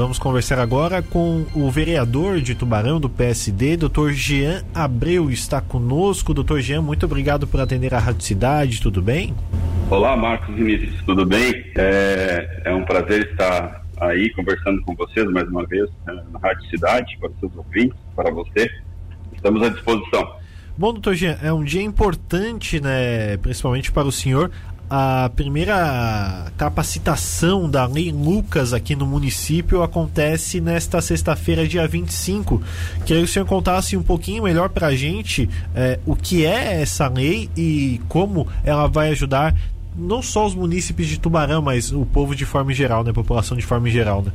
vamos conversar agora com o vereador de Tubarão do PSD, Dr. Jean Abreu, está conosco. Dr. Jean, muito obrigado por atender a Rádio Cidade, tudo bem? Olá, Marcos Vinícius, tudo bem? É, é um prazer estar aí conversando com vocês mais uma vez né, na Rádio Cidade, para os seus ouvintes, para você. Estamos à disposição. Bom, doutor Jean, é um dia importante, né, principalmente para o senhor, a primeira capacitação da Lei Lucas aqui no município acontece nesta sexta-feira, dia 25. Queria que o senhor contasse um pouquinho melhor para a gente é, o que é essa lei e como ela vai ajudar não só os munícipes de Tubarão, mas o povo de forma geral, né? A população de forma geral, né?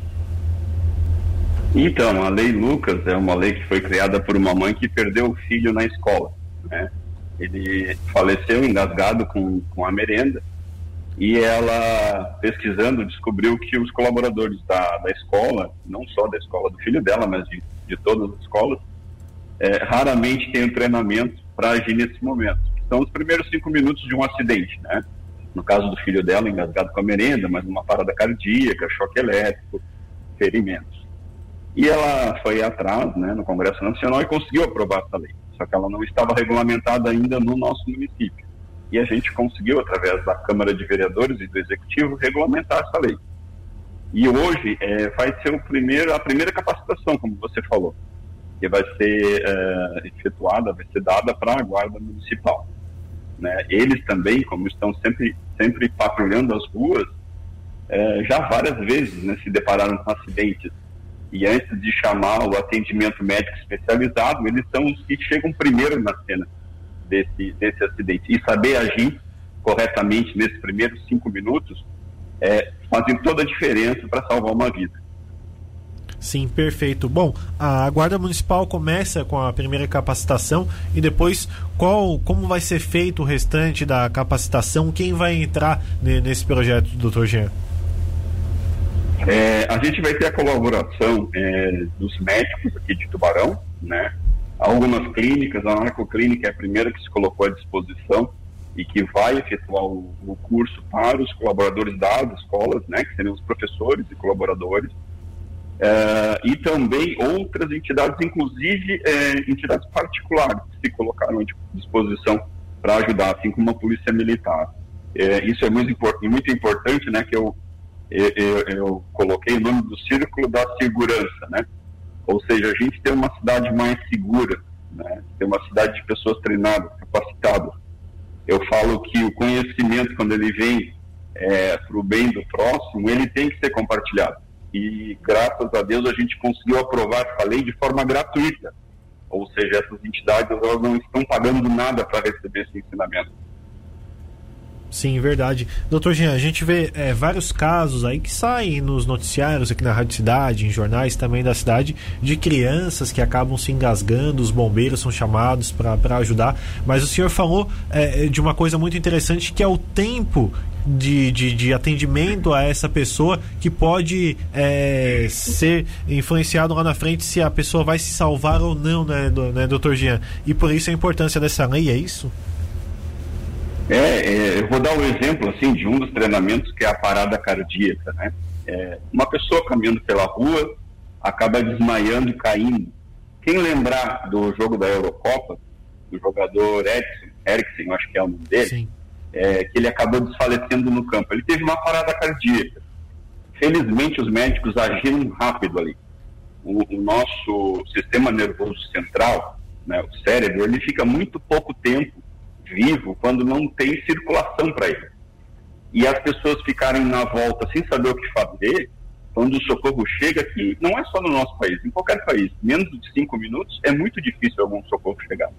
Então, a Lei Lucas é uma lei que foi criada por uma mãe que perdeu o filho na escola, né? Ele faleceu engasgado com, com a merenda e ela, pesquisando, descobriu que os colaboradores da, da escola, não só da escola do filho dela, mas de, de todas as escolas, é, raramente têm um treinamento para agir nesse momento. São os primeiros cinco minutos de um acidente, né? No caso do filho dela, engasgado com a merenda, mas uma parada cardíaca, choque elétrico, ferimentos. E ela foi atrás, né, no Congresso Nacional e conseguiu aprovar essa lei só que ela não estava regulamentada ainda no nosso município. E a gente conseguiu, através da Câmara de Vereadores e do Executivo, regulamentar essa lei. E hoje é, vai ser primeiro, a primeira capacitação, como você falou, que vai ser é, efetuada, vai ser dada para a Guarda Municipal. Né? Eles também, como estão sempre, sempre patrulhando as ruas, é, já várias vezes né, se depararam com acidentes e antes de chamar o atendimento médico especializado, eles são os que chegam primeiro na cena desse, desse acidente. E saber agir corretamente nesses primeiros cinco minutos é, fazem toda a diferença para salvar uma vida. Sim, perfeito. Bom, a Guarda Municipal começa com a primeira capacitação e depois qual, como vai ser feito o restante da capacitação? Quem vai entrar nesse projeto, doutor Jean? É, a gente vai ter a colaboração é, dos médicos aqui de Tubarão, né? Algumas clínicas, a Narcoclínica é a primeira que se colocou à disposição e que vai efetuar o, o curso para os colaboradores das escolas, né? Que seriam os professores e colaboradores. É, e também outras entidades, inclusive é, entidades particulares, que se colocaram à disposição para ajudar, assim como a Polícia Militar. É, isso é muito, muito importante, né? Que eu eu, eu, eu coloquei o nome do Círculo da Segurança, né? Ou seja, a gente tem uma cidade mais segura, né? Tem uma cidade de pessoas treinadas, capacitadas. Eu falo que o conhecimento, quando ele vem é, para o bem do próximo, ele tem que ser compartilhado. E graças a Deus a gente conseguiu aprovar essa lei de forma gratuita. Ou seja, essas entidades elas não estão pagando nada para receber esse ensinamento. Sim, verdade. Doutor Jean, a gente vê é, vários casos aí que saem nos noticiários aqui na Rádio Cidade, em jornais também da cidade, de crianças que acabam se engasgando, os bombeiros são chamados para ajudar. Mas o senhor falou é, de uma coisa muito interessante que é o tempo de, de, de, atendimento a essa pessoa que pode é, ser influenciado lá na frente se a pessoa vai se salvar ou não, né, né, doutor Jean? E por isso a importância dessa lei, é isso? É, é, eu vou dar um exemplo assim de um dos treinamentos que é a parada cardíaca, né? É, uma pessoa caminhando pela rua acaba desmaiando e caindo. Quem lembrar do jogo da Eurocopa, do jogador Eriksen, Eriksen acho que é o nome dele, é, que ele acabou desfalecendo no campo. Ele teve uma parada cardíaca. Felizmente os médicos agiram rápido ali. O, o nosso sistema nervoso central, né, o cérebro, ele fica muito pouco tempo vivo quando não tem circulação para ele. E as pessoas ficarem na volta sem saber o que fazer, quando o socorro chega, que não é só no nosso país, em qualquer país, menos de cinco minutos é muito difícil algum socorro chegar.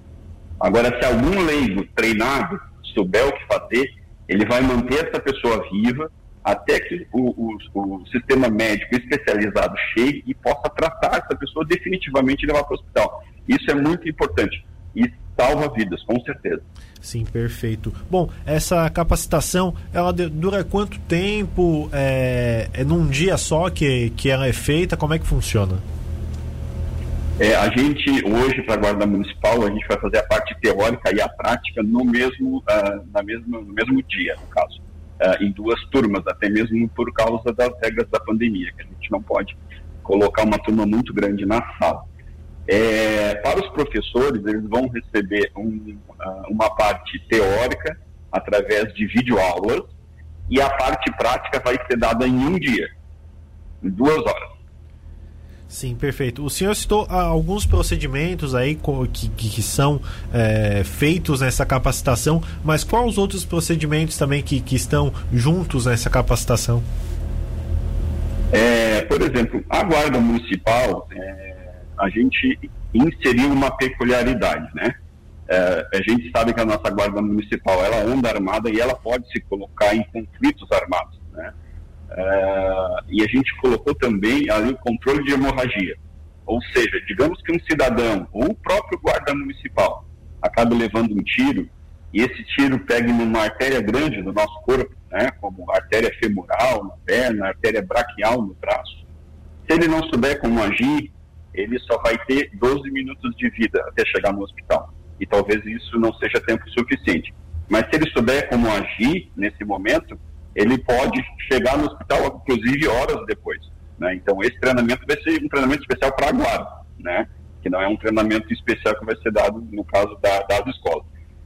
Agora, se algum leigo treinado souber o que fazer, ele vai manter essa pessoa viva até que o, o, o sistema médico especializado chegue e possa tratar essa pessoa definitivamente e levar para o hospital. Isso é muito importante e salva vidas, com certeza. Sim, perfeito. Bom, essa capacitação, ela dura quanto tempo? É, é num dia só que, que ela é feita? Como é que funciona? É, a gente, hoje, para a Guarda Municipal, a gente vai fazer a parte teórica e a prática no mesmo, uh, na mesma, no mesmo dia, no caso. Uh, em duas turmas, até mesmo por causa das regras da pandemia, que a gente não pode colocar uma turma muito grande na sala. É, para os professores, eles vão receber um, uh, uma parte teórica através de videoaulas e a parte prática vai ser dada em um dia, em duas horas. Sim, perfeito. O senhor citou ah, alguns procedimentos aí que, que, que são é, feitos nessa capacitação, mas quais os outros procedimentos também que, que estão juntos nessa capacitação? É, por exemplo, a Guarda Municipal, é, a gente inseriu uma peculiaridade, né? É, a gente sabe que a nossa Guarda Municipal, ela anda armada e ela pode se colocar em conflitos armados, né? É, e a gente colocou também ali o controle de hemorragia. Ou seja, digamos que um cidadão ou o próprio guarda municipal acabe levando um tiro e esse tiro pegue numa artéria grande do nosso corpo, né, como artéria femoral na perna, artéria braquial no braço. Se ele não souber como agir, ele só vai ter 12 minutos de vida até chegar no hospital. E talvez isso não seja tempo suficiente. Mas se ele souber como agir nesse momento, ele pode chegar no hospital, inclusive, horas depois. Né? Então, esse treinamento vai ser um treinamento especial para a né? que não é um treinamento especial que vai ser dado no caso da, das escolas.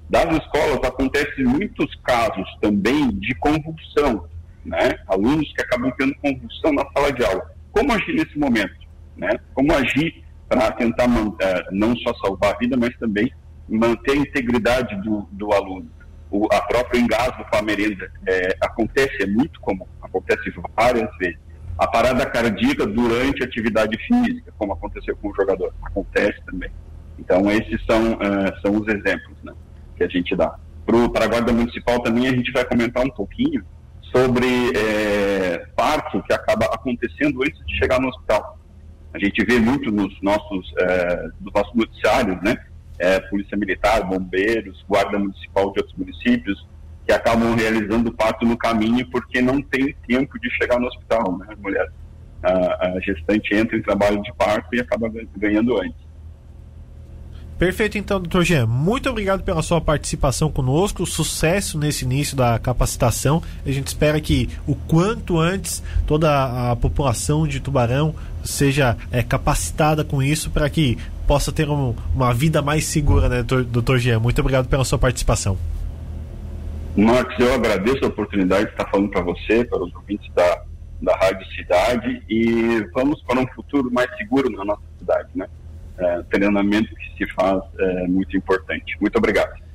Das escolas, acontecem muitos casos também de convulsão, né? alunos que acabam tendo convulsão na sala de aula. Como agir nesse momento? Né? Como agir para tentar manter, não só salvar a vida, mas também manter a integridade do, do aluno? o, a própria engasgo com a merenda é, acontece, é muito comum, acontece várias vezes. A parada cardíaca durante atividade física, como aconteceu com o jogador, acontece também. Então, esses são, uh, são os exemplos né, que a gente dá. Para a Guarda Municipal também a gente vai comentar um pouquinho sobre é, parto que acaba acontecendo antes de chegar no hospital. A gente vê muito nos nossos, é, nos nossos noticiários, né? é, Polícia Militar, bombeiros, Guarda Municipal de outros municípios, que acabam realizando o parto no caminho porque não tem tempo de chegar no hospital, né, mulher? A, a gestante entra em trabalho de parto e acaba ganhando antes. Perfeito, então, doutor Jean. Muito obrigado pela sua participação conosco. Sucesso nesse início da capacitação. A gente espera que o quanto antes toda a população de Tubarão seja é, capacitada com isso para que possa ter um, uma vida mais segura, né, doutor, Jean? Muito obrigado pela sua participação. Marcos, eu agradeço a oportunidade de estar falando para você, para os ouvintes da, da Rádio Cidade e vamos para um futuro mais seguro na nossa cidade, né? É, treinamento que se faz é muito importante. Muito obrigado.